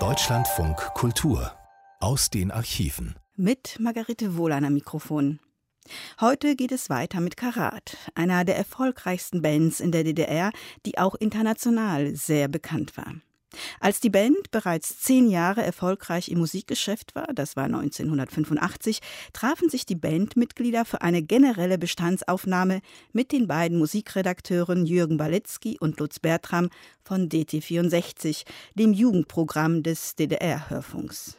Deutschlandfunk Kultur aus den Archiven. Mit Margarete Wohlan am Mikrofon. Heute geht es weiter mit Karat, einer der erfolgreichsten Bands in der DDR, die auch international sehr bekannt war. Als die Band bereits zehn Jahre erfolgreich im Musikgeschäft war, das war 1985, trafen sich die Bandmitglieder für eine generelle Bestandsaufnahme mit den beiden Musikredakteuren Jürgen Balitzky und Lutz Bertram von DT64, dem Jugendprogramm des DDR-Hörfunks.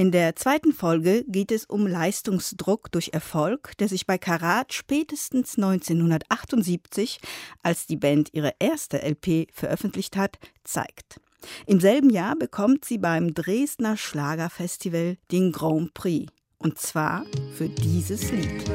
In der zweiten Folge geht es um Leistungsdruck durch Erfolg, der sich bei Karat spätestens 1978, als die Band ihre erste LP veröffentlicht hat, zeigt. Im selben Jahr bekommt sie beim Dresdner Schlagerfestival den Grand Prix. Und zwar für dieses Lied.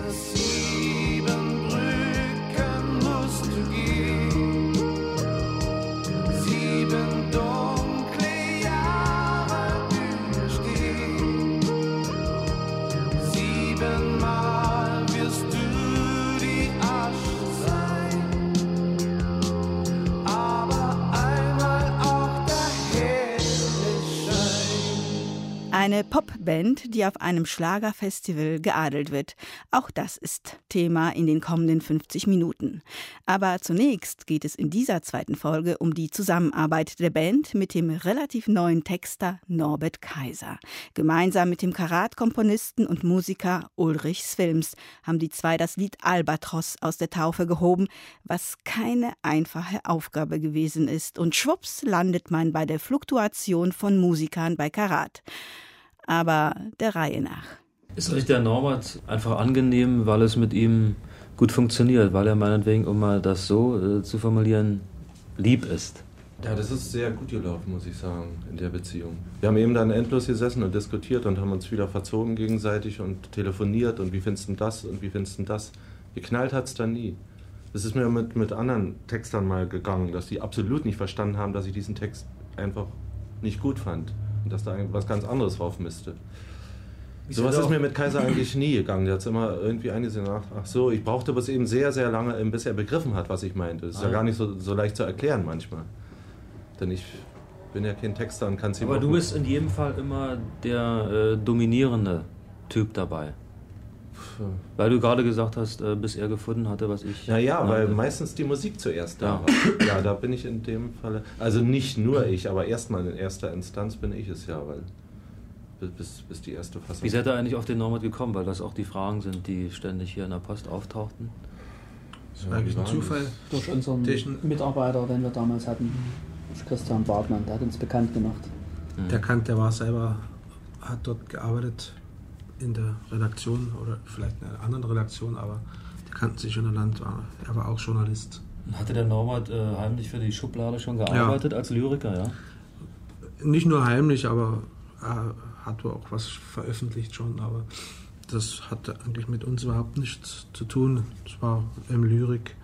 Eine Popband, die auf einem Schlagerfestival geadelt wird. Auch das ist Thema in den kommenden 50 Minuten. Aber zunächst geht es in dieser zweiten Folge um die Zusammenarbeit der Band mit dem relativ neuen Texter Norbert Kaiser. Gemeinsam mit dem Karatkomponisten und Musiker Ulrich Swilms haben die zwei das Lied Albatros aus der Taufe gehoben, was keine einfache Aufgabe gewesen ist. Und schwupps landet man bei der Fluktuation von Musikern bei Karat aber der Reihe nach. Ist euch der Norbert einfach angenehm, weil es mit ihm gut funktioniert, weil er meinetwegen, um mal das so äh, zu formulieren, lieb ist? Ja, das ist sehr gut gelaufen, muss ich sagen, in der Beziehung. Wir haben eben dann endlos gesessen und diskutiert und haben uns wieder verzogen gegenseitig und telefoniert und wie findest du das und wie findest du das. Geknallt hat es dann nie. Das ist mir mit, mit anderen Textern mal gegangen, dass die absolut nicht verstanden haben, dass ich diesen Text einfach nicht gut fand und dass da was ganz anderes drauf müsste. So was ist mir mit Kaiser eigentlich nie gegangen. Der hat immer irgendwie eingesehen, ach, ach so, ich brauchte aber eben sehr, sehr lange, bis er begriffen hat, was ich meinte. Das ist ah. ja gar nicht so, so leicht zu erklären manchmal. Denn ich bin ja kein Texter und kann es Aber du bist in jedem Fall immer der äh, dominierende Typ dabei. Weil du gerade gesagt hast, äh, bis er gefunden hatte, was ich. Naja, ja, weil meistens die Musik zuerst da war. Ja, da bin ich in dem Falle. Also nicht nur ich, aber erstmal in erster Instanz bin ich es ja, weil. Bis, bis die erste Fassung. Wie seid ihr eigentlich auf den Norbert gekommen? Weil das auch die Fragen sind, die ständig hier in der Post auftauchten. Das war eigentlich ein Zufall. Durch unseren Mitarbeiter, den wir damals hatten, Christian Bartmann, der hat uns bekannt gemacht. Der Kant, der war selber, hat dort gearbeitet in der Redaktion oder vielleicht in einer anderen Redaktion, aber die kannten sich schon Land. Er war auch Journalist. Hatte der Norbert äh, heimlich für die Schublade schon gearbeitet ja. als Lyriker, ja? Nicht nur heimlich, aber er hat auch was veröffentlicht schon, aber das hatte eigentlich mit uns überhaupt nichts zu tun. Es war ähm, Lyrik,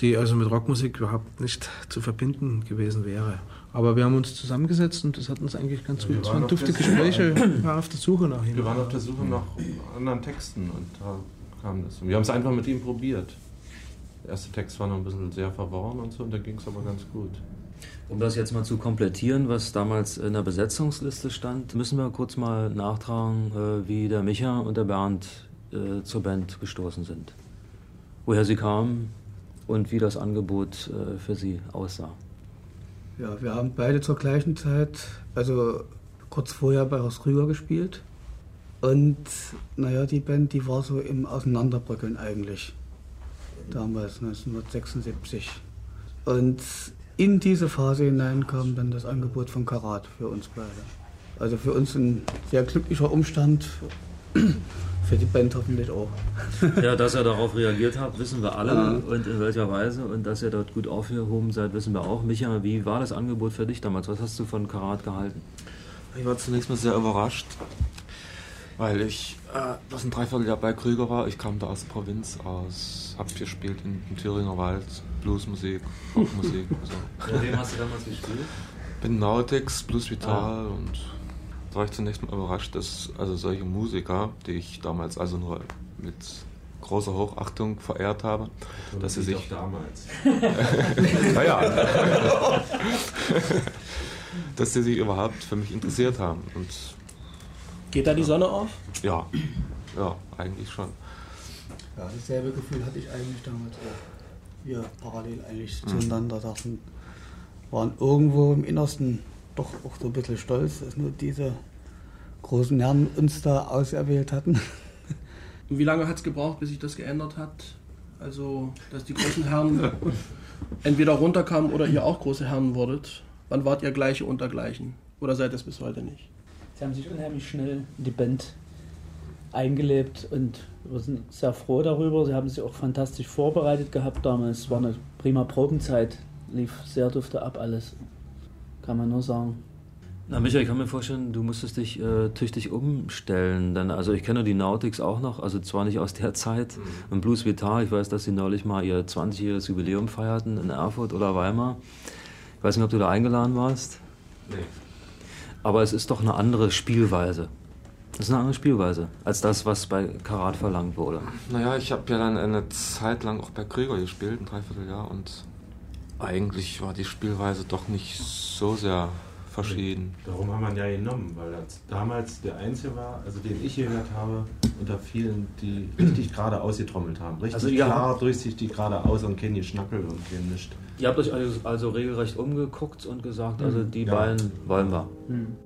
die also mit Rockmusik überhaupt nicht zu verbinden gewesen wäre. Aber wir haben uns zusammengesetzt und das hat uns eigentlich ganz ja, gut. Es waren dufte Gespräche. Wir waren auf der Suche nach ihm. Wir waren auf der Suche nach anderen Texten und da kam das. Und wir haben es einfach mit ihm probiert. Der erste Text war noch ein bisschen sehr verworren und so und da ging es aber ganz gut. Um das jetzt mal zu komplettieren, was damals in der Besetzungsliste stand, müssen wir kurz mal nachtragen, äh, wie der Micha und der Bernd äh, zur Band gestoßen sind. Woher sie kamen und wie das Angebot äh, für sie aussah. Ja, wir haben beide zur gleichen Zeit, also kurz vorher bei Horst Krüger gespielt. Und naja, die Band, die war so im Auseinanderbröckeln eigentlich. Damals, 1976. Und in diese Phase hinein kam dann das Angebot von Karat für uns beide. Also für uns ein sehr glücklicher Umstand, für die Band hoffentlich auch. Ja, dass ihr darauf reagiert habt, wissen wir alle ja. und in welcher Weise. Und dass ihr dort gut aufgehoben seid, wissen wir auch. Micha, wie war das Angebot für dich damals? Was hast du von Karat gehalten? Ich war zunächst mal sehr überrascht, weil ich äh, das ein Dreivierteljahr bei Krüger war. Ich kam da aus der Provinz, aus, hab gespielt in, in Thüringer Wald, Bluesmusik, Rockmusik. so. Mit wem hast du damals gespielt? Bin Nautix, Blues Vital ah. und war ich zunächst mal überrascht, dass also solche Musiker, die ich damals also nur mit großer Hochachtung verehrt habe, Und dass sie sich damals. naja, dass sie sich überhaupt für mich interessiert haben. Und Geht da die Sonne auf? ja, ja, eigentlich schon. Ja, dasselbe Gefühl hatte ich eigentlich damals auch. Wir parallel eigentlich zueinander saßen, waren irgendwo im Innersten doch auch so ein bisschen stolz, dass nur diese großen Herren uns da auserwählt hatten. Und wie lange hat es gebraucht, bis sich das geändert hat? Also, dass die großen Herren entweder runterkamen oder ihr auch große Herren wurdet. Wann wart ihr Gleiche unter Gleichen? Oder seid ihr es bis heute nicht? Sie haben sich unheimlich schnell in die Band eingelebt und wir sind sehr froh darüber. Sie haben sich auch fantastisch vorbereitet gehabt damals. Es war eine prima Probenzeit, lief sehr dufte ab alles. Kann man nur sagen. Na, Michael, ich kann mir vorstellen, du musstest dich äh, tüchtig umstellen. Denn, also ich kenne die Nautics auch noch, also zwar nicht aus der Zeit. Und Blues Vitar, ich weiß, dass sie neulich mal ihr 20-jähriges Jubiläum feierten in Erfurt oder Weimar. Ich weiß nicht, ob du da eingeladen warst. Nee. Aber es ist doch eine andere Spielweise. Es ist eine andere Spielweise als das, was bei Karat verlangt wurde. Naja, ich habe ja dann eine Zeit lang auch bei Krüger gespielt, ein Dreivierteljahr, und eigentlich war die Spielweise doch nicht so sehr verschieden. Darum haben wir ihn ja genommen, weil er damals der Einzige war, also den ich gehört habe, unter vielen, die richtig gerade ausgetrommelt haben. Richtig Also ihr klar, durchsichtig geradeaus und kein Geschnackel und kein Nischt. Ihr habt euch also, also regelrecht umgeguckt und gesagt, also die Ja. beiden wollen wir. Hm.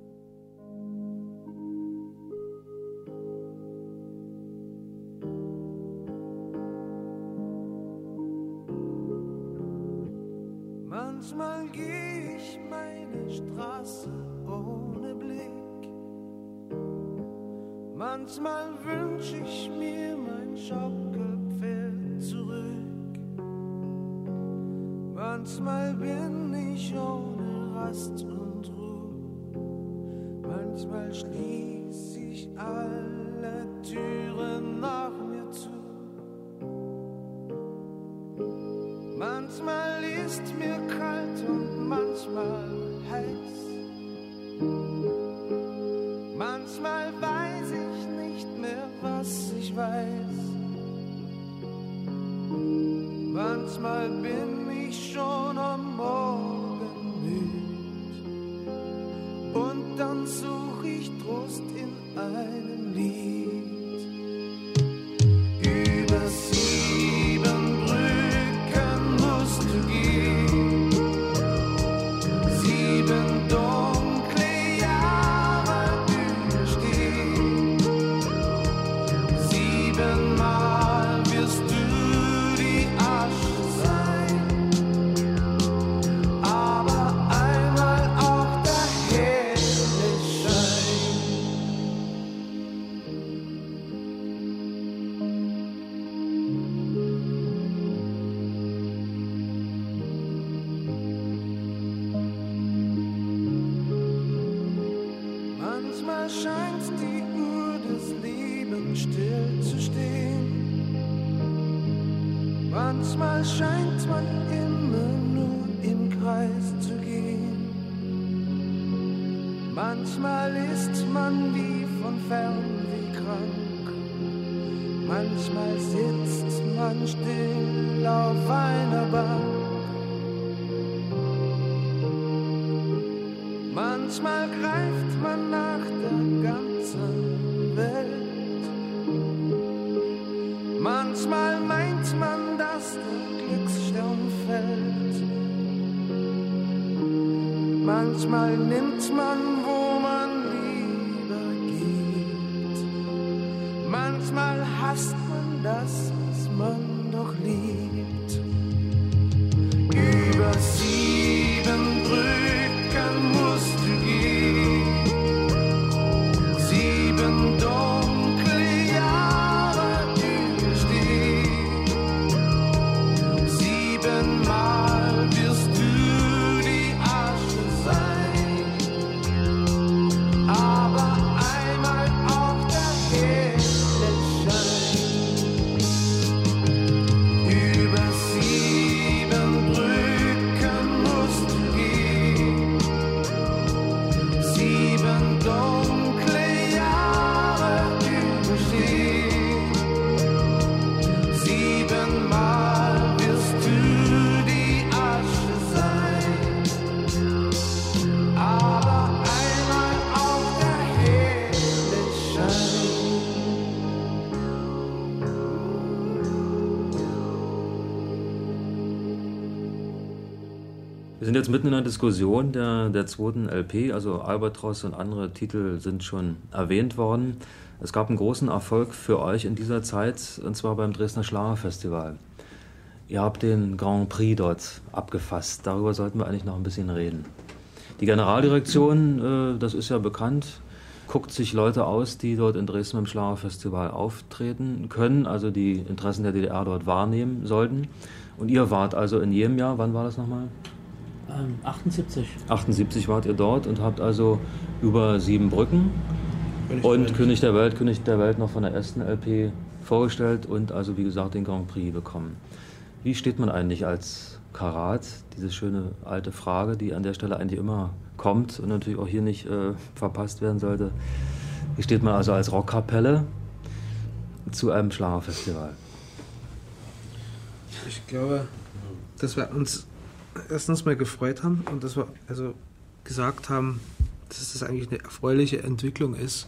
Straße ohne Blick. Manchmal wünsch ich mir mein Schaukelpferd zurück. Manchmal bin ich ohne Rast und Ruhe. Manchmal schließ ich alle Türen Manchmal bin ich Manchmal ist man wie von Fernweh krank. Manchmal sitzt man still auf einer Bank. Manchmal greift man nach der ganzen Welt. Manchmal meint man, dass der Glücksstern fällt. Manchmal nimmt man, wo Manchmal hasst man das, sind jetzt mitten in einer Diskussion der, der zweiten LP, also Albatross und andere Titel sind schon erwähnt worden. Es gab einen großen Erfolg für euch in dieser Zeit, und zwar beim Dresdner Schlagerfestival. Ihr habt den Grand Prix dort abgefasst. Darüber sollten wir eigentlich noch ein bisschen reden. Die Generaldirektion, äh, das ist ja bekannt, guckt sich Leute aus, die dort in Dresden beim Schlagerfestival auftreten können, also die Interessen der DDR dort wahrnehmen sollten. Und ihr wart also in jedem Jahr, wann war das nochmal? Ähm, 78. 78 wart ihr dort und habt also über sieben Brücken und König der Welt, König der Welt noch von der ersten LP vorgestellt und also wie gesagt den Grand Prix bekommen. Wie steht man eigentlich als Karat? Diese schöne alte Frage, die an der Stelle eigentlich immer kommt und natürlich auch hier nicht äh, verpasst werden sollte. Wie steht man also als Rockkapelle zu einem Schlagerfestival? Ich glaube, dass wir uns erstens mal gefreut haben und dass wir also gesagt haben, dass das eigentlich eine erfreuliche Entwicklung ist,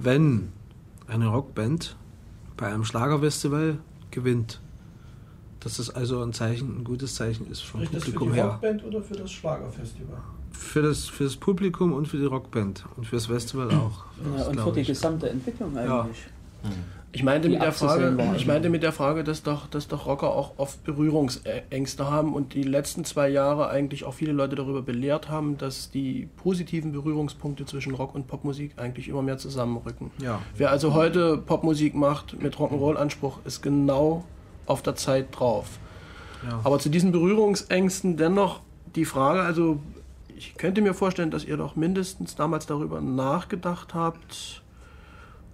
wenn eine Rockband bei einem Schlagerfestival gewinnt. Dass das also ein Zeichen, ein gutes Zeichen ist vom Spricht das für Publikum die her. Rockband oder für das Schlagerfestival? Für das, für das Publikum und für die Rockband und für das Festival auch. Ja, und für die ich. gesamte Entwicklung Ja. Ich meinte, mit der Frage, ich meinte mit der Frage, dass doch, dass doch Rocker auch oft Berührungsängste haben und die letzten zwei Jahre eigentlich auch viele Leute darüber belehrt haben, dass die positiven Berührungspunkte zwischen Rock und Popmusik eigentlich immer mehr zusammenrücken. Ja. Wer also heute Popmusik macht mit Rock'n'Roll-Anspruch, ist genau auf der Zeit drauf. Ja. Aber zu diesen Berührungsängsten dennoch die Frage, also ich könnte mir vorstellen, dass ihr doch mindestens damals darüber nachgedacht habt,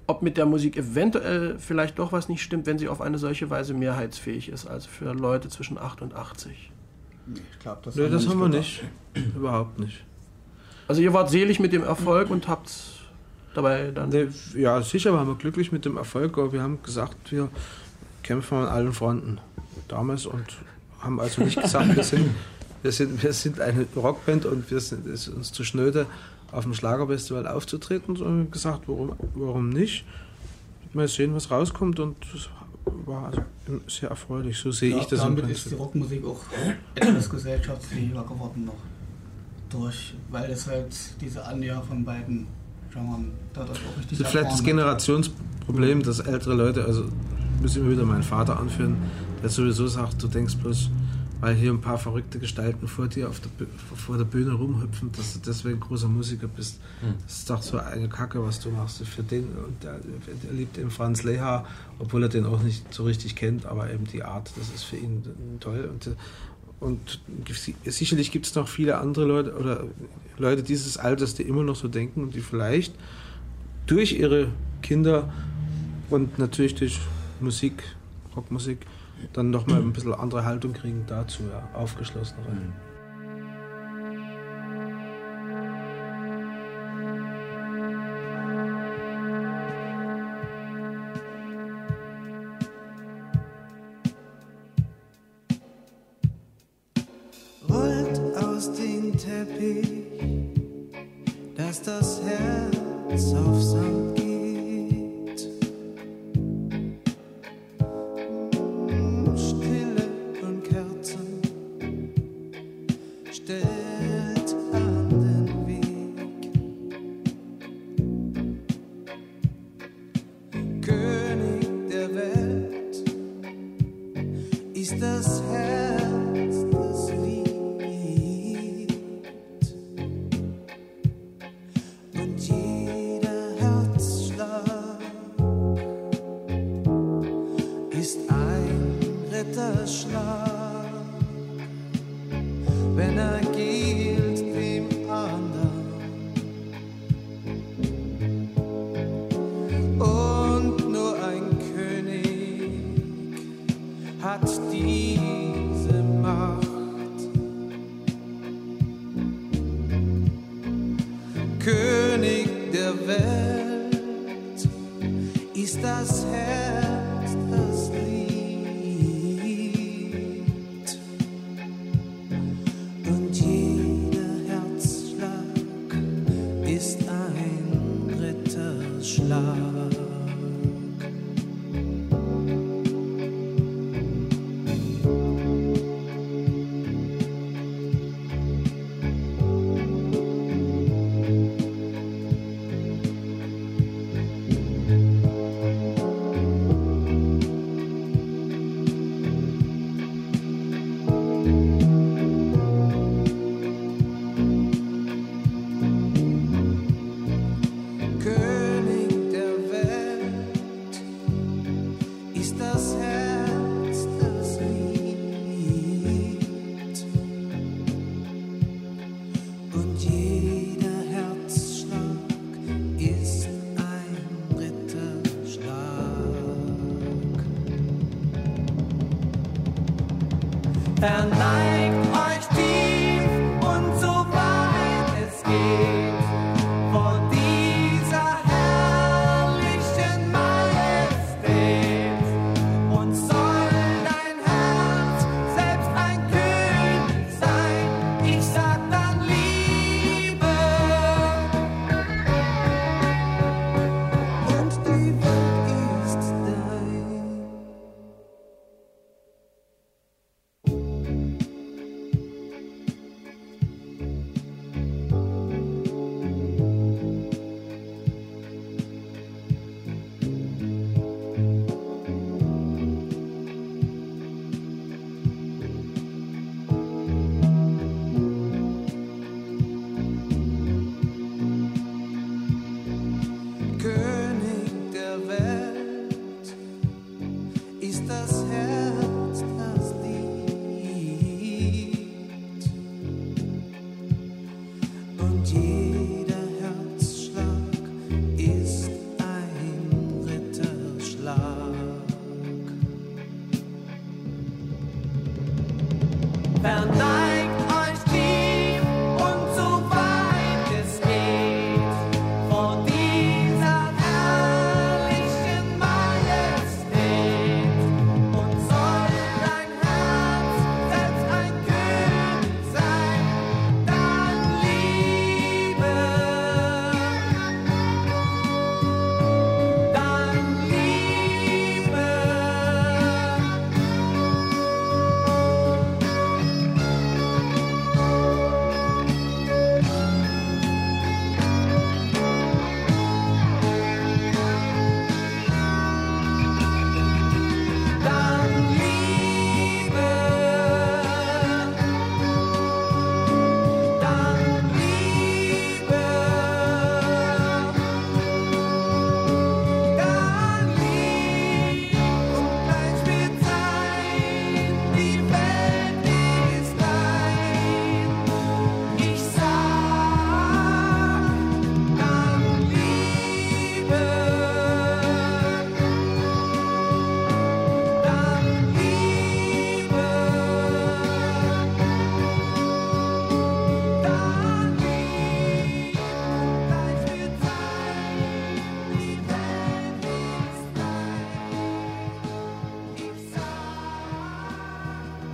ob mit der Musik eventuell vielleicht doch was nicht stimmt, wenn sie auf eine solche Weise mehrheitsfähig ist, also für Leute zwischen 8 und 80. Ich glaube, das, Nee, das haben wir nicht. Überhaupt nicht. Also ihr wart selig mit dem Erfolg und habt dabei dann... Nee, ja, sicher waren wir glücklich mit dem Erfolg, aber wir haben gesagt, wir kämpfen an allen Fronten damals und haben also nicht gesagt, wir sind, wir sind, wir sind eine Rockband und wir sind, es ist uns zu schnöde, auf dem Schlagerfestival aufzutreten, sondern gesagt, warum, warum nicht? Mal sehen, was rauskommt und das war also sehr erfreulich. So sehe Ja, ich das im damit ist die. Rockmusik auch etwas gesellschaftsfähiger geworden noch. Durch, weil es halt diese Annäher von beiden Genren dadurch auch richtig Das ist vielleicht das. Generationsproblem, dass ältere Leute, also muss immer wieder meinen Vater anführen, der sowieso sagt, du denkst bloß, weil hier ein paar verrückte Gestalten vor dir auf der, vor der Bühne rumhüpfen, dass du deswegen großer Musiker bist. Hm. Das ist doch so eine Kacke, was du machst. Für den, der, der liebt eben Franz Leha, obwohl er den auch nicht so richtig kennt, aber eben die Art, das ist für ihn toll. Und, und sicherlich gibt es noch viele andere Leute oder Leute dieses Alters, die immer noch so denken und die vielleicht durch ihre Kinder und natürlich durch Musik, Rockmusik, dann nochmal ein bisschen andere Haltung kriegen dazu, ja, aufgeschlossenere. rollt aus dem Teppich, dass das Herz auf Sand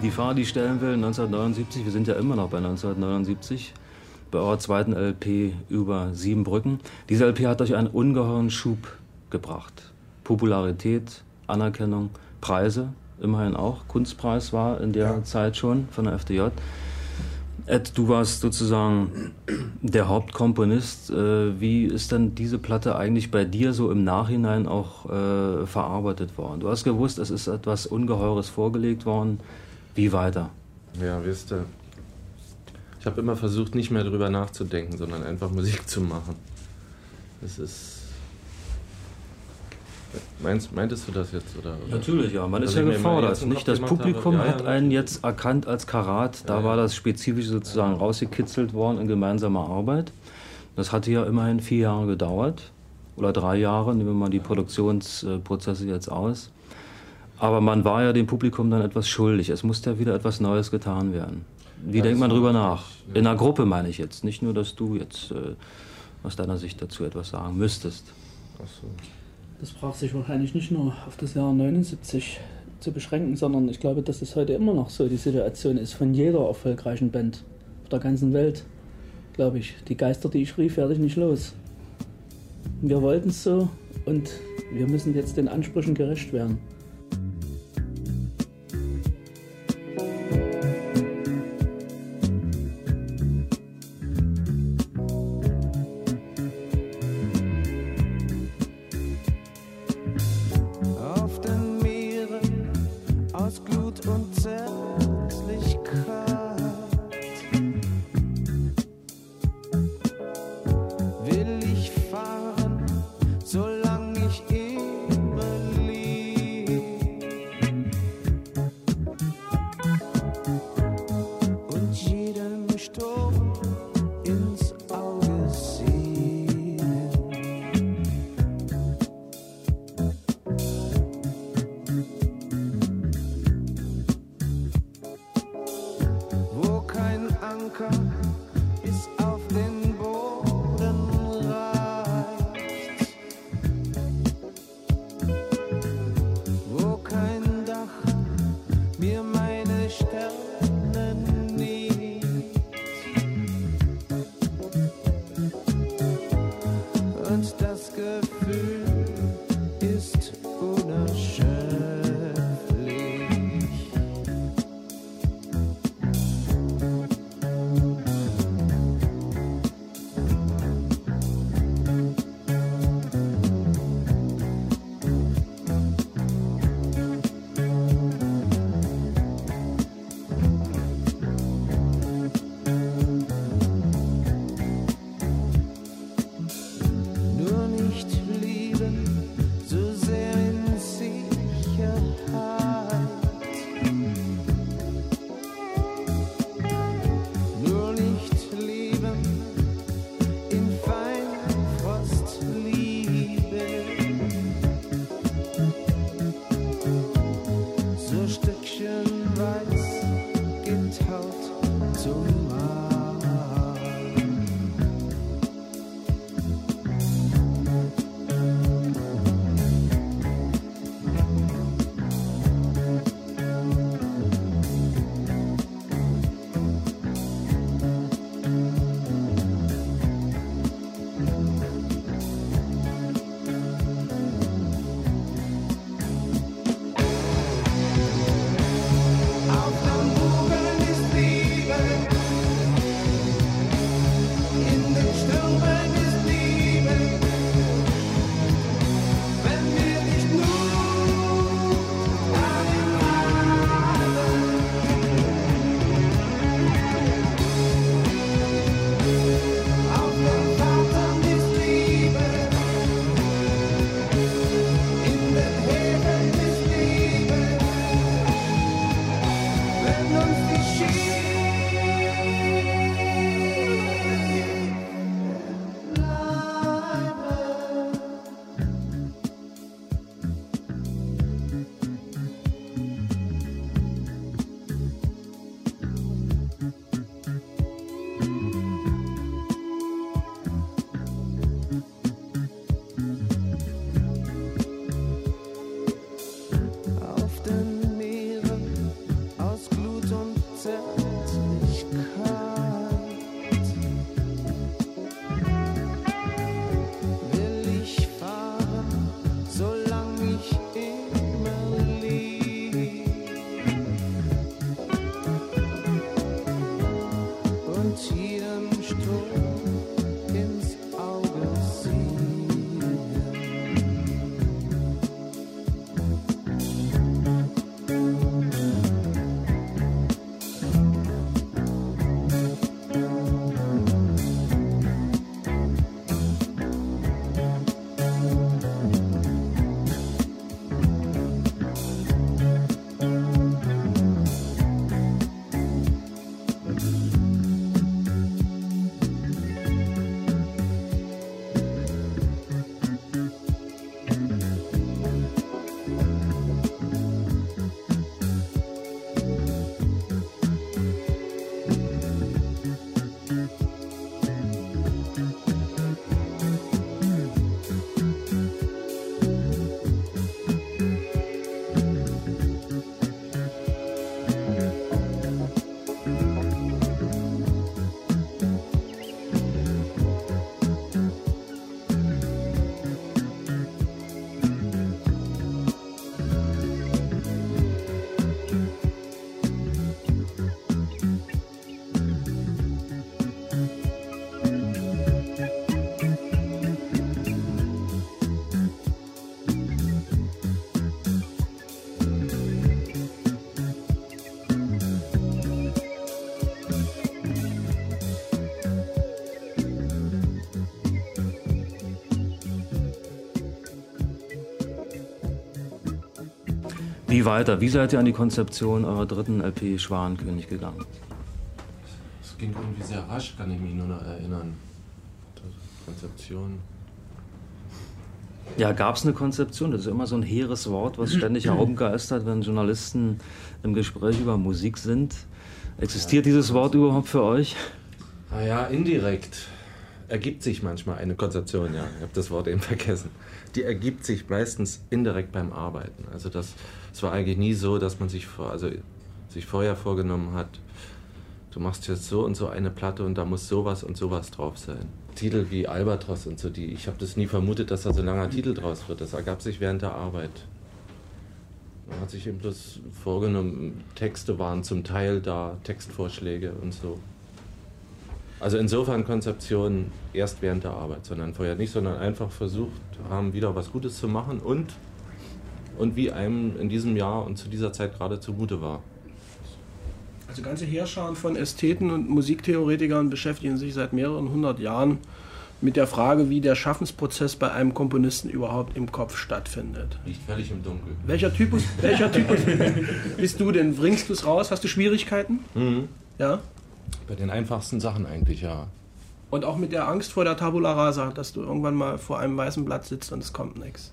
die Frage, die ich stellen will, 1979, wir sind ja immer noch bei 1979, bei eurer zweiten LP über sieben Brücken. Diese LP hat euch einen ungeheuren Schub gebracht. Popularität, Anerkennung, Preise, immerhin auch. Kunstpreis war in der ja. Zeit schon von der FDJ. Ed, du warst sozusagen der Hauptkomponist. Äh, wie ist denn diese Platte eigentlich bei dir so im Nachhinein auch äh, verarbeitet worden? Du hast gewusst, es ist etwas Ungeheures vorgelegt worden. Wie weiter? Ja, wisst ihr, ich habe immer versucht, nicht mehr darüber nachzudenken, sondern einfach Musik zu machen. Das ist Meinst, meintest du das jetzt? Oder, oder? Natürlich, ja. Man ist ja gefordert. Nicht das Publikum ja, hat einen jetzt erkannt als Karat. Da ja, war das spezifisch sozusagen rausgekitzelt worden in gemeinsamer Arbeit. Das hatte ja immerhin vier Jahre gedauert. Oder drei Jahre, nehmen wir mal die Produktionsprozesse jetzt aus. Aber man war ja dem Publikum dann etwas schuldig. Es musste ja wieder etwas Neues getan werden. Wie denkt man drüber nach? In einer Gruppe meine ich jetzt. Nicht nur, dass du jetzt äh, aus deiner Sicht dazu etwas sagen müsstest. Ach so das braucht sich wahrscheinlich nicht nur auf das Jahr 79 zu beschränken, sondern ich glaube, dass es heute immer noch so die Situation ist von jeder erfolgreichen Band auf der ganzen Welt, glaube ich. Die Geister, die ich rief, werde ich nicht los. Wir wollten es so und wir müssen jetzt den Ansprüchen gerecht werden. Wie weiter? Wie seid ihr an die Konzeption eurer dritten LP Schwanenkönig gegangen? Es ging irgendwie sehr rasch, kann ich mich nur noch erinnern. Konzeption. Ja, gab es eine Konzeption? Das ist immer so ein hehres Wort, was ständig herumgeistert, wenn Journalisten im Gespräch über Musik sind. Existiert dieses Wort überhaupt für euch? Naja, indirekt ergibt sich manchmal eine Konzeption, ja. Ich habe das Wort eben vergessen. Die ergibt sich meistens indirekt beim Arbeiten. Also das, es war eigentlich nie so, dass man sich, vor, also sich vorher vorgenommen hat, du machst jetzt so und so eine Platte und da muss sowas und sowas drauf sein. Titel wie Albatros und so, die, ich habe das nie vermutet, dass da so ein langer Titel draus wird. Das ergab sich während der Arbeit. Man hat sich eben bloß vorgenommen, Texte waren zum Teil da, Textvorschläge und so. Also insofern Konzeption erst während der Arbeit, sondern vorher nicht, sondern einfach versucht haben, wieder was Gutes zu machen und, und wie einem in diesem Jahr und zu dieser Zeit gerade zumute war. Also ganze Heerscharen von Ästheten und Musiktheoretikern beschäftigen sich seit mehreren hundert Jahren mit der Frage, wie der Schaffensprozess bei einem Komponisten überhaupt im Kopf stattfindet. Liegt völlig im Dunkeln. Welcher Typus, welcher Typus bist du denn? Bringst du es raus? Hast du Schwierigkeiten? Mhm. Ja? Bei den einfachsten Sachen eigentlich, ja. Und auch mit der Angst vor der Tabula Rasa, dass du irgendwann mal vor einem weißen Blatt sitzt und es kommt nichts.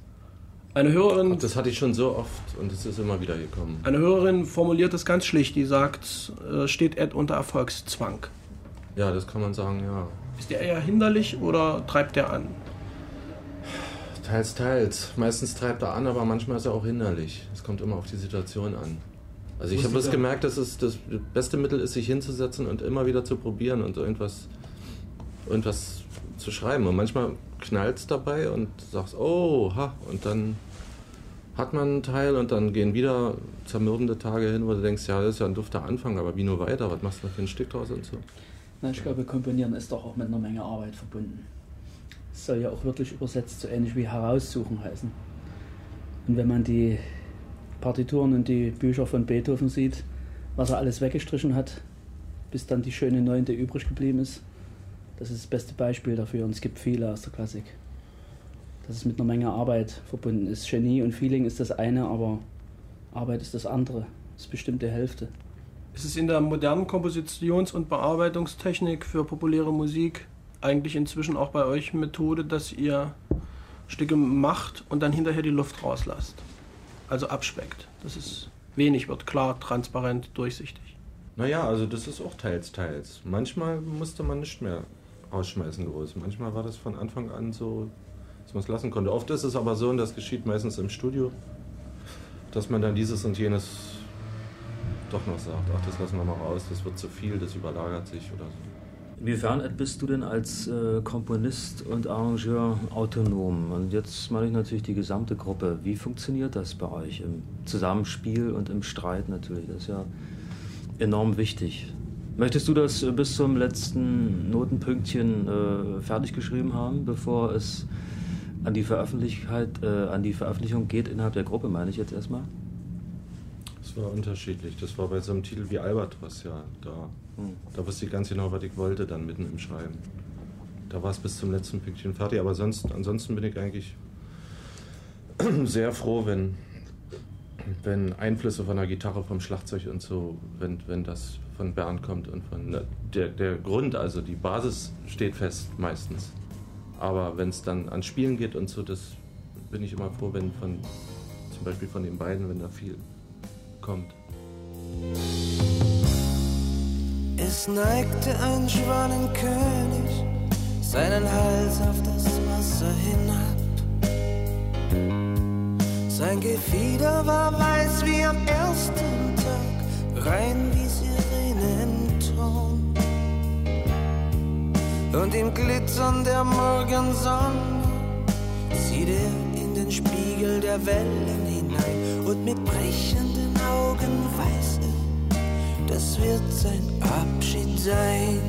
Eine Hörerin, Ach, das hatte ich schon so oft und es ist immer wieder gekommen. eine Hörerin formuliert es ganz schlicht, die sagt, äh, steht Ed unter Erfolgszwang. Ja, das kann man sagen, ja. Ist der eher hinderlich oder treibt der an? Teils, teils. Meistens treibt er an, aber manchmal ist er auch hinderlich. Es kommt immer auf die Situation an. Also ich habe bloß gemerkt, dass es das beste Mittel ist, sich hinzusetzen und immer wieder zu probieren und irgendwas, irgendwas zu schreiben. Und manchmal knallt es dabei und sagst, oh, ha, und dann hat man einen Teil und dann gehen wieder zermürbende Tage hin, wo du denkst, ja, das ist ja ein dufter Anfang, aber wie nur weiter? Was machst du noch für ein Stück draus und so? Na, ich glaube, Komponieren ist doch auch mit einer Menge Arbeit verbunden. Es soll ja auch wirklich übersetzt so ähnlich wie heraussuchen heißen. Und wenn man die Partituren und die Bücher von Beethoven sieht, was er alles weggestrichen hat, bis dann die schöne Neunte übrig geblieben ist, das ist das beste Beispiel dafür. Und es gibt viele aus der Klassik. Dass es mit einer Menge Arbeit verbunden ist. Genie und Feeling ist das eine, aber Arbeit ist das andere. Das ist bestimmt die Hälfte. Ist es in der modernen Kompositions- und Bearbeitungstechnik für populäre Musik eigentlich inzwischen auch bei euch Methode, dass ihr Stücke macht und dann hinterher die Luft rauslasst? Also abspeckt, dass es wenig wird, klar, transparent, durchsichtig. Naja, also das ist auch teils, teils. Manchmal musste man nicht mehr rausschmeißen groß. Manchmal war das von Anfang an so, dass man es lassen konnte. Oft ist es aber so, und das geschieht meistens im Studio, dass man dann dieses und jenes doch noch sagt, ach, das lassen wir mal raus, das wird zu viel, das überlagert sich oder so. Inwiefern bist du denn als äh, Komponist und Arrangeur autonom? Und jetzt meine ich natürlich die gesamte Gruppe. Wie funktioniert das bei euch im Zusammenspiel und im Streit natürlich? Das ist ja enorm wichtig. Möchtest du das äh, bis zum letzten Notenpünktchen äh, fertig geschrieben haben, bevor es an die, Veröffentlichkeit, äh, an die Veröffentlichung geht innerhalb der Gruppe, meine ich jetzt erstmal? Das war unterschiedlich. Das war bei so einem Titel wie Albatros, ja. Da, Hm. da wusste ich ganz genau, was ich wollte, dann mitten im Schreiben. Da war es bis zum letzten Pünktchen fertig, aber sonst, ansonsten bin ich eigentlich sehr froh, wenn, wenn Einflüsse von der Gitarre, vom Schlagzeug und so, wenn, wenn das von Bernd kommt und von der, der Grund, also die Basis steht fest meistens. Aber wenn es dann an Spielen geht und so, das bin ich immer froh, wenn von zum Beispiel von den beiden, wenn da viel kommt. Es neigte ein Schwanenkönig seinen Hals auf das Wasser hinab. Sein Gefieder war weiß wie am ersten Tag, rein wie Sirene Und im Glitzern der Morgensonne sieht er in den Spiegel der Wellen hinein und mit brechenden Augen weiß er, das wird sein Abschied sein.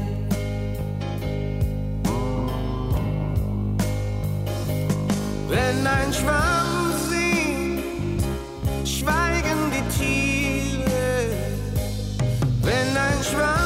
Wenn ein Schwamm singt, schweigen die Tiere. Wenn ein Schwamm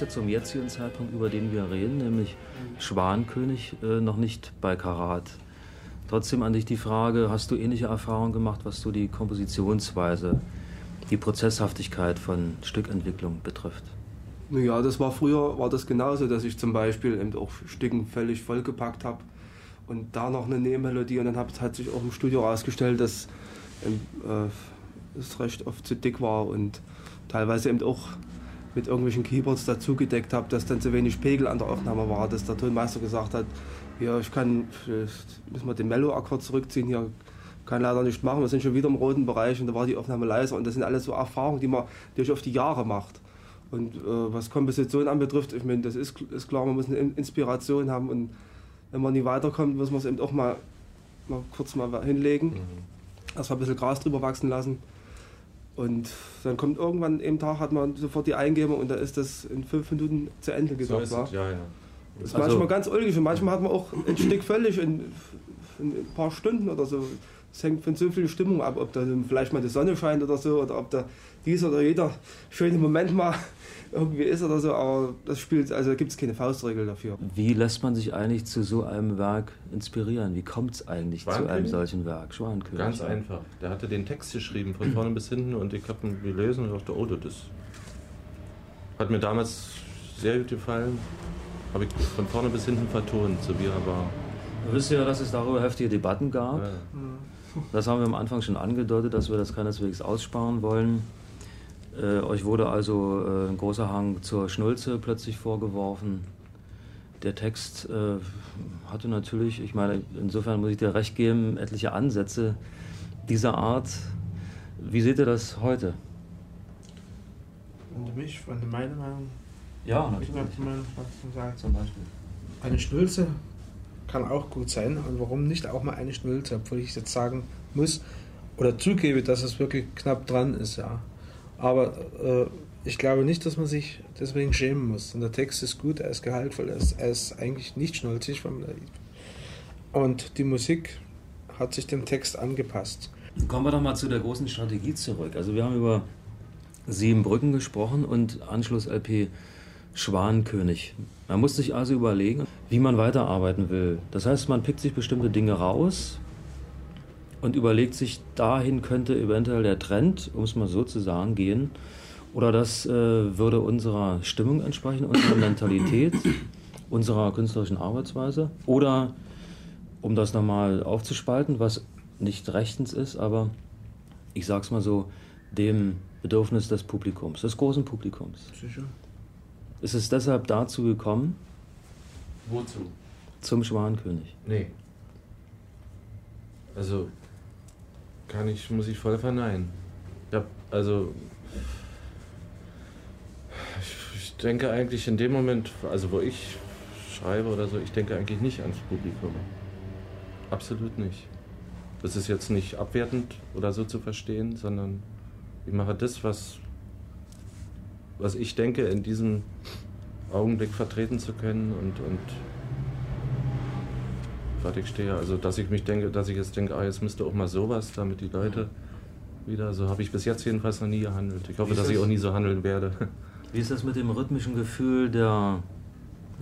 ja zum jetzigen Zeitpunkt, über den wir reden, nämlich Schwankönig, äh, noch nicht bei Karat. Trotzdem an dich die Frage, hast du ähnliche Erfahrungen gemacht, was so die Kompositionsweise, die Prozesshaftigkeit von Stückentwicklung betrifft? Naja, das war früher, war das genauso, dass ich zum Beispiel eben auch Stücken völlig vollgepackt habe und da noch eine Nebenmelodie und dann hat, hat sich auch im Studio herausgestellt, dass ähm, äh, es recht oft zu dick war und teilweise eben auch mit irgendwelchen Keyboards dazu gedeckt habe, dass dann zu wenig Pegel an der Aufnahme war, dass der Tonmeister gesagt hat, ja, ich kann, müssen wir den Mellow-Akkord zurückziehen, hier kann leider nicht machen, wir sind schon wieder im roten Bereich und da war die Aufnahme leiser und das sind alles so Erfahrungen, die man durch auf die Jahre macht. Und äh, was Komposition anbetrifft, ich meine, das ist, ist klar, man muss eine Inspiration haben und wenn man nie weiterkommt, muss man es eben auch mal, mal kurz mal hinlegen, mhm. erstmal ein bisschen Gras drüber wachsen lassen und dann kommt irgendwann im Tag hat man sofort die Eingebung und dann ist das in fünf Minuten zu Ende So gedacht. war. es, ja, ja. Das ist Also- manchmal ganz ulkig und manchmal hat man auch ein Stück völlig in, in ein paar Stunden oder so. Es hängt von so viel Stimmung ab, ob da vielleicht mal die Sonne scheint oder so oder ob da dieser oder jeder schöne Moment mal irgendwie ist oder so. Aber das spielt, also da gibt es keine Faustregel dafür. Wie lässt man sich eigentlich zu so einem Werk inspirieren? Wie kommt es eigentlich zu einem solchen Werk? Schwanenkönig. Ganz einfach. Der hatte den Text geschrieben, von vorne bis hinten, und ich habe ihn gelesen und dachte, oh, das hat mir damals sehr gut gefallen. Habe ich von vorne bis hinten vertont, so wie er war. Du wisst ja, dass es darüber heftige Debatten gab. Ja. Das haben wir am Anfang schon angedeutet, dass wir das keineswegs aussparen wollen. Äh, euch wurde also äh, ein großer Hang zur Schnulze plötzlich vorgeworfen. Der Text äh, hatte natürlich, ich meine, insofern muss ich dir recht geben, etliche Ansätze dieser Art. Wie seht ihr das heute? Und mich, von meiner Meinung, Ja, ich möchte mal was sagen zum Beispiel. Eine Schnulze kann auch gut sein. Und warum nicht auch mal eine Schnulze, obwohl ich jetzt sagen muss oder zugebe, dass es wirklich knapp dran ist, ja. Aber äh, ich glaube nicht, dass man sich deswegen schämen muss. Und der Text ist gut, er ist gehaltvoll, er ist, er ist eigentlich nicht schnulzig. Und die Musik hat sich dem Text angepasst. Kommen wir doch mal zu der großen Strategie zurück. Also wir haben über Sieben Brücken gesprochen und Anschluss-LP Schwanenkönig. Man muss sich also überlegen, wie man weiterarbeiten will. Das heißt, man pickt sich bestimmte Dinge raus und überlegt sich, dahin könnte eventuell der Trend, um es mal so zu sagen, gehen. Oder das äh, würde unserer Stimmung entsprechen, unserer Mentalität, unserer künstlerischen Arbeitsweise. Oder, um das nochmal aufzuspalten, was nicht rechtens ist, aber ich sag's mal so, dem Bedürfnis des Publikums, des großen Publikums. Sicher. Ist es deshalb dazu gekommen, Wozu? zum Schwanenkönig? Nee. Also, kann ich, muss ich voll verneinen. Ich hab, also, ich, denke eigentlich in dem Moment, also wo ich schreibe oder so, ich denke eigentlich nicht ans Publikum. Absolut nicht. Das ist jetzt nicht abwertend oder so zu verstehen, sondern ich mache das, was, was ich denke, in diesem Augenblick vertreten zu können und, und ich stehe. Also dass ich mich denke, dass ich jetzt denke, ah, jetzt müsste auch mal sowas, damit die Leute wieder, so habe ich bis jetzt jedenfalls noch nie gehandelt. Ich hoffe, dass ich auch nie so handeln werde. Wie ist das mit dem rhythmischen Gefühl der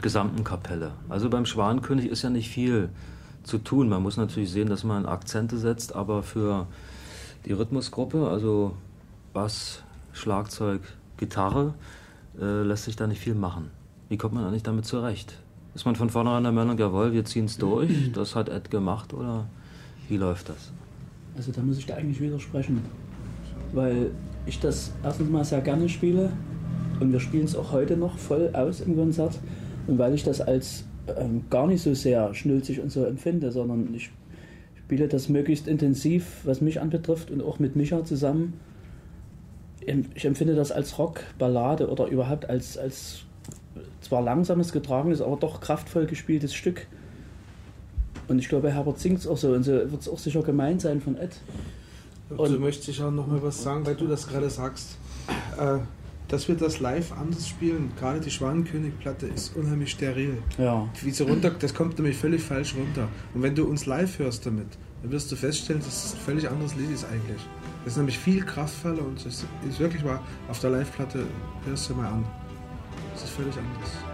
gesamten Kapelle? Also beim Schwanenkönig ist ja nicht viel zu tun. Man muss natürlich sehen, dass man Akzente setzt, aber für die Rhythmusgruppe, also Bass, Schlagzeug, Gitarre, äh, lässt sich da nicht viel machen. Wie kommt man eigentlich damit zurecht? Ist man von vornherein der Meinung, jawohl, wir ziehen es durch, das hat Ed gemacht oder wie läuft das? Also da muss ich da eigentlich widersprechen, weil ich das erstens mal sehr gerne spiele und wir spielen es auch heute noch voll aus im Konzert und weil ich das als ähm, gar nicht so sehr schnulzig und so empfinde, sondern ich spiele das möglichst intensiv, was mich anbetrifft und auch mit Micha zusammen. Ich empfinde das als Rock, Ballade oder überhaupt als, als zwar langsames, getragenes, aber doch kraftvoll gespieltes Stück. Und ich glaube, Herbert singt es auch so und so wird es auch sicher gemeint sein von Ed. Und du möchtest ich auch noch mal was sagen, weil du das gerade sagst. Äh, dass wir das live anders spielen, gerade die Schwanenkönig-Platte ist unheimlich steril. Ja. Wie sie runter, das kommt nämlich völlig falsch runter. Und wenn du uns live hörst damit, dann wirst du feststellen, dass es ein völlig anderes Lied ist eigentlich. Das ist nämlich viel kraftvoller und es ist wirklich mal auf der Live-Platte, hörst du mal an. Ist völlig anders.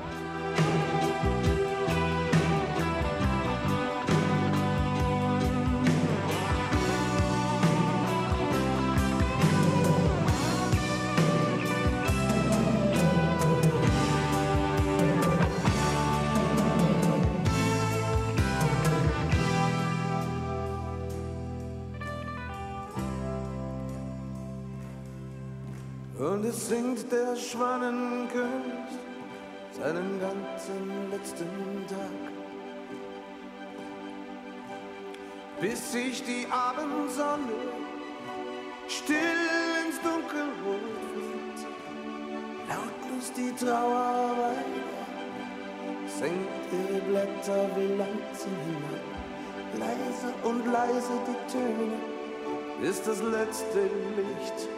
Lautlos die Trauer senkt die Blätter wie Lanzen hinein, leise und leise die Töne, bis das letzte Licht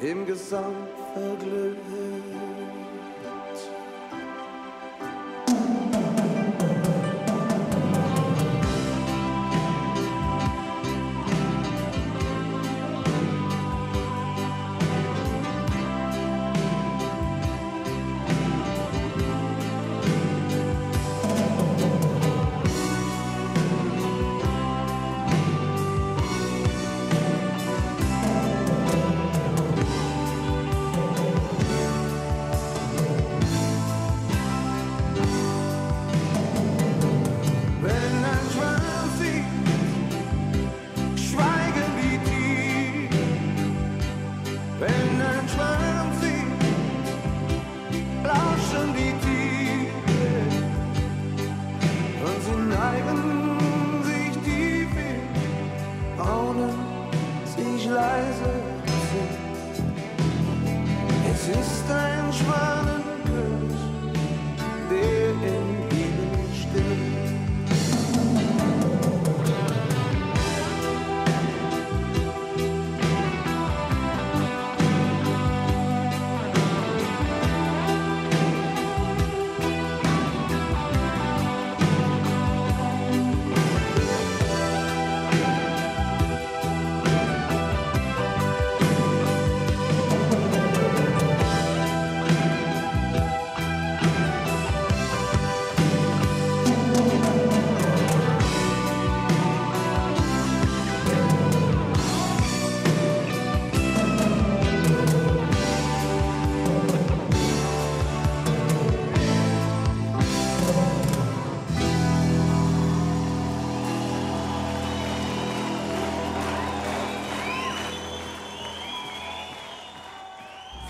im Gesang verglüht.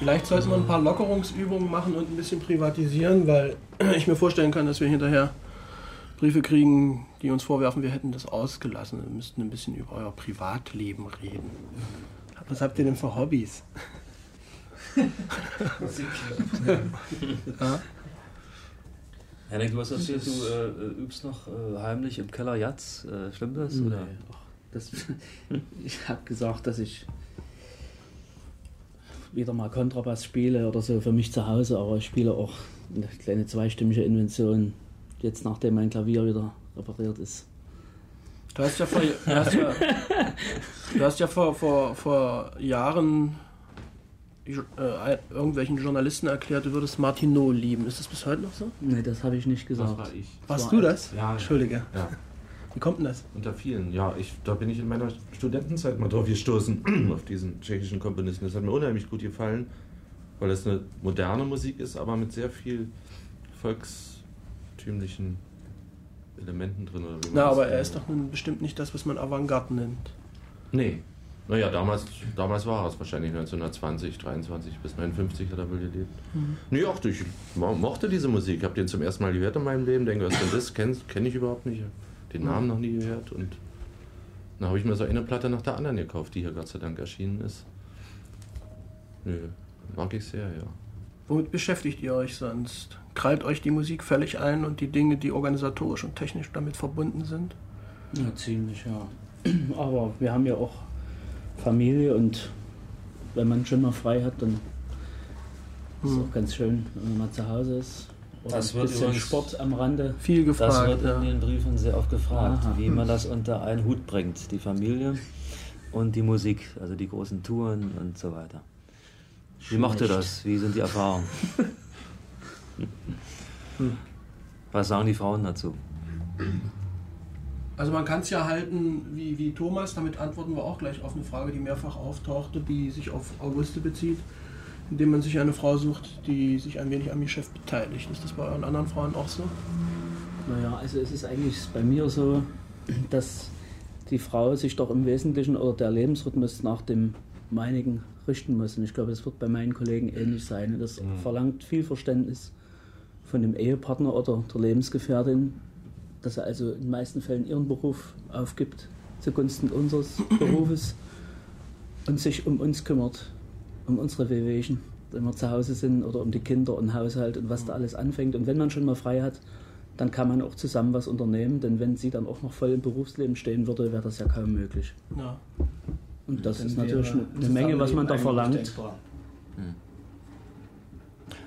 Vielleicht sollten wir ein paar Lockerungsübungen machen und ein bisschen privatisieren, weil ich mir vorstellen kann, dass wir hinterher Briefe kriegen, die uns vorwerfen, wir hätten das ausgelassen. Wir müssten ein bisschen über euer Privatleben reden. Was habt ihr denn für Hobbys? ja. Henning, du hast erzählt, du äh, übst noch äh, heimlich im Keller Jatz. Äh, stimmt das? Nee, Oder? ach, das, ich habe gesagt, dass ich wieder mal Kontrabass spiele oder so für mich zu Hause, aber ich spiele auch eine kleine zweistimmige Invention, jetzt nachdem mein Klavier wieder repariert ist. Du hast ja vor, du hast ja, du hast ja vor, vor, vor Jahren äh, irgendwelchen Journalisten erklärt, du würdest Martineau lieben. Ist das bis heute noch so? Nee, das habe ich nicht gesagt. Das war ich. Warst du das? Ja. Entschuldige. Ja. Wie kommt denn das? Unter vielen, ja. Ich, da bin ich in meiner Studentenzeit mal drauf gestoßen, auf diesen tschechischen Komponisten. Das hat mir unheimlich gut gefallen, weil es eine moderne Musik ist, aber mit sehr viel volkstümlichen Elementen drin. Oder wie Na, das aber er ist doch nun bestimmt nicht das, was man Avantgarde nennt. Nee. Naja, damals, damals war es wahrscheinlich 1920, 23 bis 59 hat er wohl gelebt. Mhm. Nee, auch ich mo- mochte diese Musik. Ich habe den zum ersten Mal gehört in meinem Leben. Denke, was denn das? Kenne kenn ich überhaupt nicht. Den Namen noch nie gehört. Und dann habe ich mir so eine Platte nach der anderen gekauft, die hier Gott sei Dank erschienen ist. Nö, mag ich sehr, ja. Womit beschäftigt ihr euch sonst? Krallt euch die Musik völlig ein und die Dinge, die organisatorisch und technisch damit verbunden sind? Ja, ziemlich, ja. Aber wir haben ja auch Familie und wenn man schon mal frei hat, dann ist es Hm. auch ganz schön, wenn man mal zu Hause ist. Oder Das wird übrigens- Sport am Rande. Viel Das gefragt. wird in ja. den Briefen sehr oft gefragt, Aha. wie man das unter einen Hut bringt. Die Familie und die Musik, also die großen Touren und so weiter. Wie macht ihr das? Wie sind die Erfahrungen? Was sagen die Frauen dazu? Also man kann es ja halten wie, wie Thomas, damit antworten wir auch gleich auf eine Frage, die mehrfach auftauchte, die sich auf Auguste bezieht, indem man sich eine Frau sucht, die sich ein wenig am Geschäft beteiligt. Ist das bei euren anderen Frauen auch so? Naja, also es ist eigentlich bei mir so, dass die Frau sich doch im Wesentlichen oder der Lebensrhythmus nach dem meinigen richten muss. Und ich glaube, das wird bei meinen Kollegen ähnlich sein. Und das verlangt viel Verständnis von dem Ehepartner oder der Lebensgefährtin, dass er also in den meisten Fällen ihren Beruf aufgibt zugunsten unseres Berufes und sich um uns kümmert, um unsere Wehwehchen, wenn wir zu Hause sind oder um die Kinder und Haushalt und was da alles anfängt. Und wenn man schon mal frei hat, dann kann man auch zusammen was unternehmen, denn wenn sie dann auch noch voll im Berufsleben stehen würde, wäre das ja kaum möglich. Ja. Und das Dann ist natürlich eine Menge, was man da verlangt. eigentlich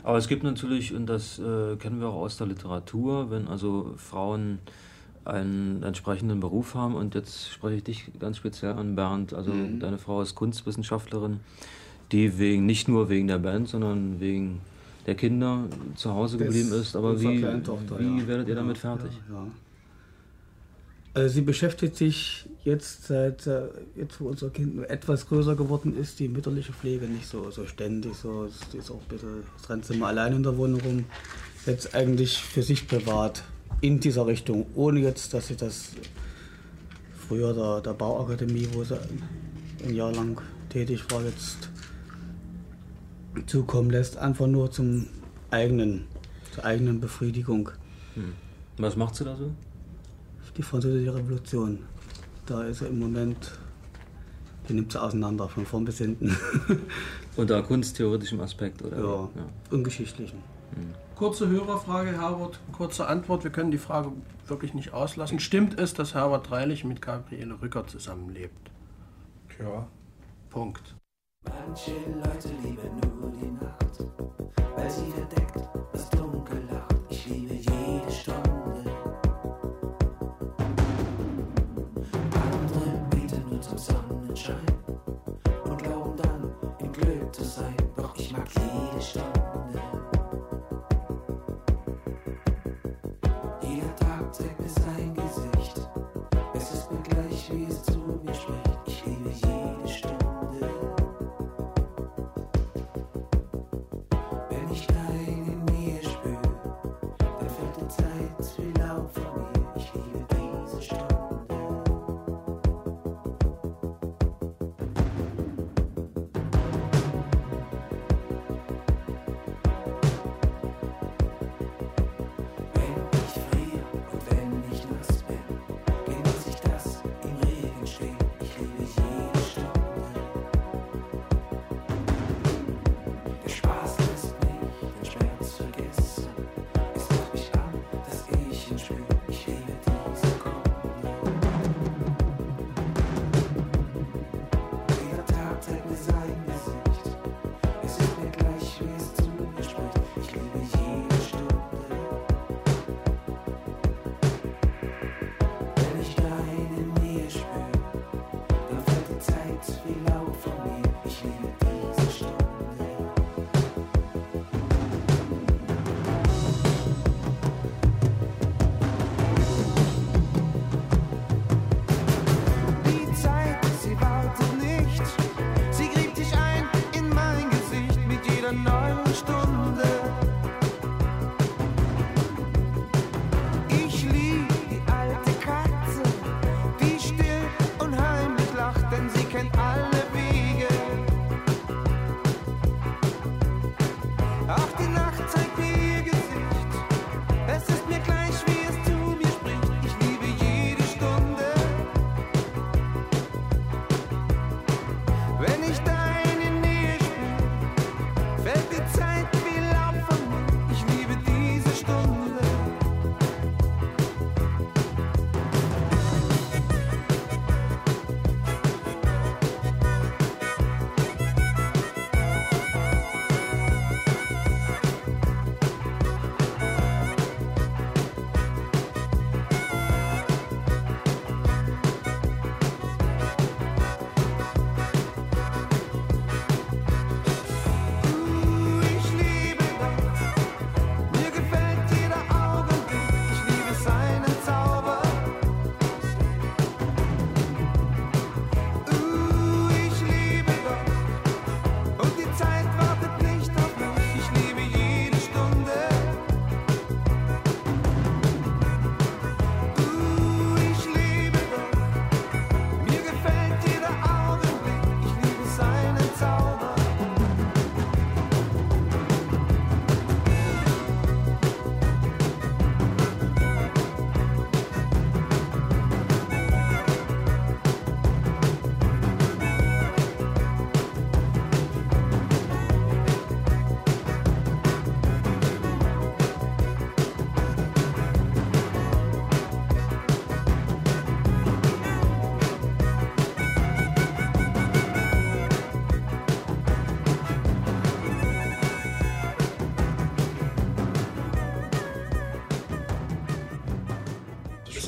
Aber es gibt natürlich, und das äh, kennen wir auch aus der Literatur, wenn also Frauen einen entsprechenden Beruf haben, und jetzt spreche ich dich ganz speziell an, Bernd, also Mhm. deine Frau ist Kunstwissenschaftlerin, die wegen nicht nur wegen der Band, sondern wegen der Kinder zu Hause Das geblieben ist. Aber wie, Tochter, wie ja. werdet ihr Ja, damit fertig? Ja. Also sie beschäftigt sich jetzt seit, äh, jetzt wo unser Kind etwas größer geworden ist, die mütterliche Pflege nicht so, so ständig, so, es ist auch ein bisschen, sie immer allein in der Wohnung rum, jetzt eigentlich für sich privat in dieser Richtung, ohne jetzt, dass sie das früher der, der Bauakademie, wo sie ein Jahr lang tätig war, jetzt zukommen lässt, einfach nur zum eigenen, zur eigenen Befriedigung. Was macht sie da so? Die französische Revolution, da ist er im Moment, die nimmt sie auseinander, von vorn bis hinten. Unter kunsttheoretischem Aspekt, oder? ja, ungeschichtlichen. Kurze Hörerfrage, Herbert, kurze Antwort. Wir können die Frage wirklich nicht auslassen. Stimmt es, dass Herbert Dreilich mit Gabriele Rücker zusammenlebt? Ja. Punkt. Manche Leute lieben nur die Nacht, weil sie verdeckt das Dunkel lacht. Ich liebe jede Stunde. Andere beten nur zum Sonnenschein und glauben dann im Glück zu sein. Doch ich mag jede Stunde.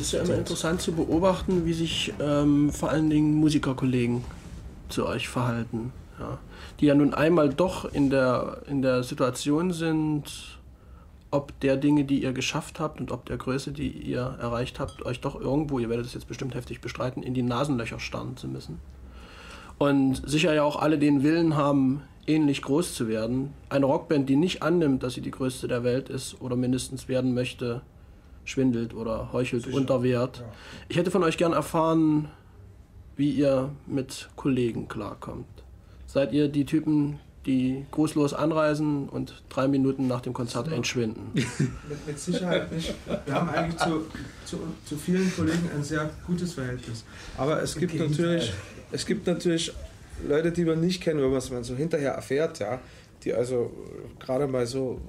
Es ist ja immer interessant zu beobachten, wie sich ähm, vor allen Dingen Musikerkollegen zu euch verhalten. Ja. Die ja nun einmal doch in der, in der Situation sind, ob der Dinge, die ihr geschafft habt und ob der Größe, die ihr erreicht habt, euch doch irgendwo, ihr werdet es jetzt bestimmt heftig bestreiten, in die Nasenlöcher starren zu müssen. Und sicher ja auch alle den Willen haben, ähnlich groß zu werden. Eine Rockband, die nicht annimmt, dass sie die größte der Welt ist oder mindestens werden möchte, schwindelt oder heuchelt unter Wert. Ich hätte von euch gern erfahren, wie ihr mit Kollegen klarkommt. Seid ihr die Typen, die grußlos anreisen und drei Minuten nach dem Konzert entschwinden? mit, mit Sicherheit nicht. Wir haben eigentlich zu, zu, zu vielen Kollegen ein sehr gutes Verhältnis. Aber es gibt natürlich, es gibt natürlich Leute, die man nicht kennt, wenn man es so hinterher erfährt, ja, die also gerade mal so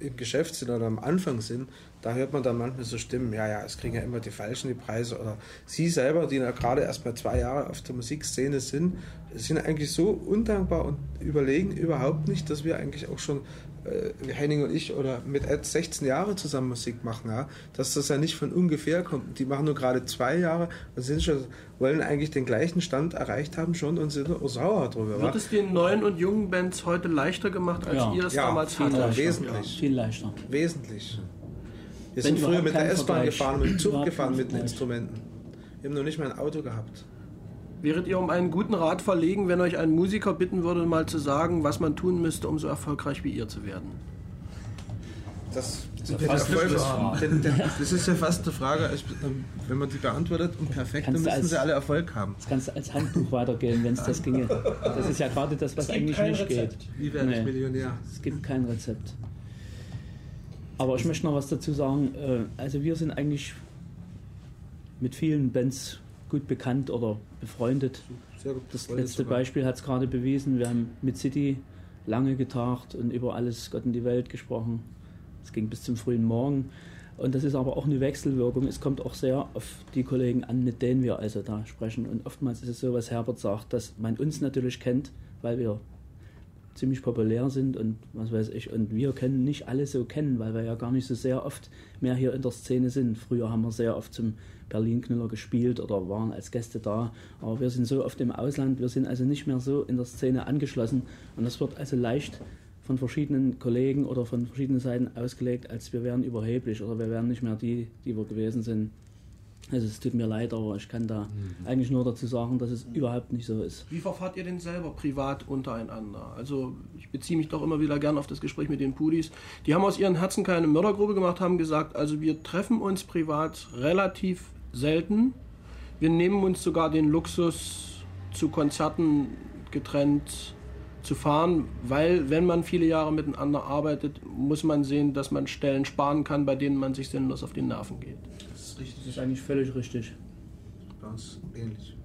im Geschäft sind oder am Anfang sind, da hört man dann manchmal so Stimmen, ja, ja, es kriegen ja immer die Falschen die Preise. Oder sie selber, die ja gerade erst mal zwei Jahre auf der Musikszene sind, sind eigentlich so undankbar und überlegen überhaupt nicht, dass wir eigentlich auch schon, Henning und ich, oder mit Ed 16 Jahre zusammen Musik machen, ja, dass das ja nicht von ungefähr kommt. Die machen nur gerade zwei Jahre und sind schon, wollen eigentlich den gleichen Stand erreicht haben schon und sind sauer drüber. Wird es den neuen und jungen Bands heute leichter gemacht, als Ja. ihr es Ja, damals viel hattet? Wesentlich. Viel leichter. Wesentlich. Wir Wenn sind früher mit der S-Bahn gefahren, mit dem Zug gefahren mit den. Instrumenten. Wir haben noch nicht mal ein Auto gehabt. Wäret ihr um einen guten Rat verlegen, wenn euch ein Musiker bitten würde, mal zu sagen, was man tun müsste, um so erfolgreich wie ihr zu werden? Das, ja Erfolg ist, denn- denn- das ist ja fast eine Frage, ich- wenn man die beantwortet und perfekt, dann Kannst du müssen als- sie alle Erfolg haben. Das kannst du als Handbuch weitergeben, wenn es das ginge. Das ist ja gerade das, was Es gibt eigentlich kein nicht Rezept. geht. Wie werde ich Millionär? Es gibt kein Rezept. Aber ich möchte noch was dazu sagen. Äh, Also wir sind eigentlich mit vielen Bands gut bekannt oder befreundet. Sehr gut Das letzte sogar. Beispiel hat es gerade bewiesen. Wir haben mit City lange getagt und über alles Gott in die Welt gesprochen. Es ging bis zum frühen Morgen. Und das ist aber auch eine Wechselwirkung. Es kommt auch sehr auf die Kollegen an, mit denen wir also da sprechen. Und oftmals ist es so, was Herbert sagt, dass man uns natürlich kennt, weil wir ziemlich populär sind und was weiß ich. Und wir können nicht alle so kennen, weil wir ja gar nicht so sehr oft mehr hier in der Szene sind. Früher haben wir sehr oft zum Berlin-Knüller gespielt oder waren als Gäste da. Aber wir sind so oft im Ausland, wir sind also nicht mehr so in der Szene angeschlossen. Und das wird also leicht von verschiedenen Kollegen oder von verschiedenen Seiten ausgelegt, als wir wären überheblich oder wir wären nicht mehr die, die wir gewesen sind. Also es tut mir leid, aber ich kann da mhm. eigentlich nur dazu sagen, dass es überhaupt nicht so ist. Wie verfahrt ihr denn selber privat untereinander? Also ich beziehe mich doch immer wieder gern auf das Gespräch mit den Pudis. Die haben aus ihren Herzen keine Mördergrube gemacht, haben gesagt, also wir treffen uns privat relativ selten. Wir nehmen uns sogar den Luxus, zu Konzerten getrennt zu fahren, weil wenn man viele Jahre miteinander arbeitet, muss man sehen, dass man Stellen sparen kann, bei denen man sich sinnlos auf die Nerven geht. Das ist richtig. Das ist eigentlich völlig richtig. Ganz ähnlich.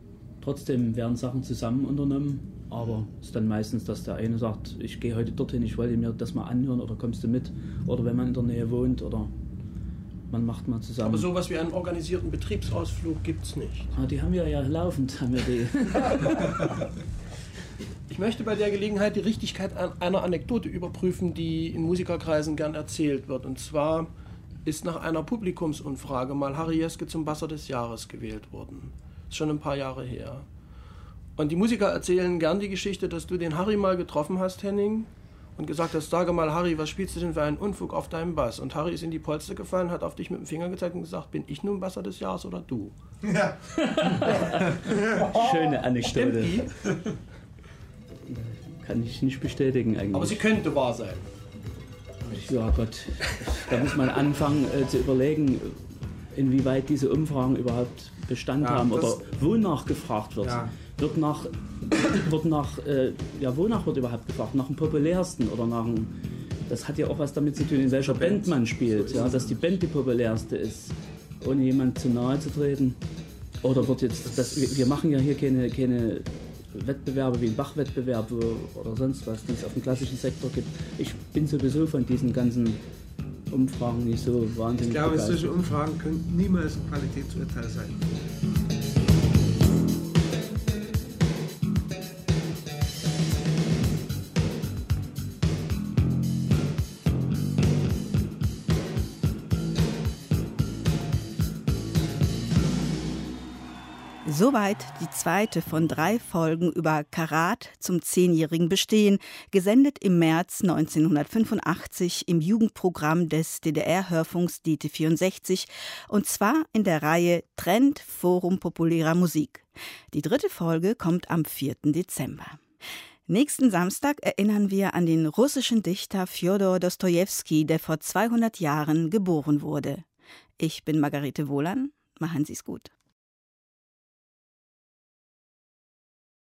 Trotzdem werden Sachen zusammen unternommen, aber es ist dann meistens, dass der eine sagt, ich gehe heute dorthin, ich wollte mir das mal anhören oder kommst du mit? Oder wenn man in der Nähe wohnt oder man macht mal zusammen. Aber sowas wie einen organisierten Betriebsausflug gibt es nicht. Ah, die haben wir ja laufend, haben wir die. Ich möchte bei der Gelegenheit die Richtigkeit einer Anekdote überprüfen, die in Musikerkreisen gern erzählt wird. Und zwar ist nach einer Publikumsumfrage mal Harry Jeske zum Basser des Jahres gewählt worden. Ist schon ein paar Jahre her. Und die Musiker erzählen gern die Geschichte, dass du den Harry mal getroffen hast, Henning, und gesagt hast, sage mal, Harry, was spielst du denn für einen Unfug auf deinem Bass? Und Harry ist in die Polster gefallen, hat auf dich mit dem Finger gezeigt und gesagt, bin ich nun Basser des Jahres oder du? Ja. Schöne Anekdote. Kann ich nicht bestätigen eigentlich. Aber sie könnte wahr sein. Ja Gott, da muss man anfangen äh, zu überlegen, inwieweit diese Umfragen überhaupt Bestand ja, haben oder wonach gefragt wird. Ja. Wird nach, wird nach äh, ja, wonach wird überhaupt gefragt? Nach dem populärsten oder nach dem, das hat ja auch was damit zu tun, in welcher Band, Band man spielt, so ja, dass die Band die populärste ist, ohne jemand zu nahe zu treten. Oder wird jetzt, das, wir machen ja hier keine, keine Wettbewerbe wie ein Bachwettbewerb oder sonst was, die es auf dem klassischen Sektor gibt. Ich bin sowieso von diesen ganzen Umfragen nicht so wahnsinnig. Ich glaube, solche Umfragen können niemals ein Qualitätsurteil sein. Soweit die zweite von drei Folgen über Karat zum zehnjährigen Bestehen, gesendet im März 1985 im Jugendprogramm des DDR-Hörfunks DT64 und zwar in der Reihe Trend Forum populärer Musik. Die dritte Folge kommt am 4. Dezember. Nächsten Samstag erinnern wir an den russischen Dichter Fjodor Dostojewski, der vor 200 Jahren geboren wurde. Ich bin Margarete Wohlan. Machen Sie es gut.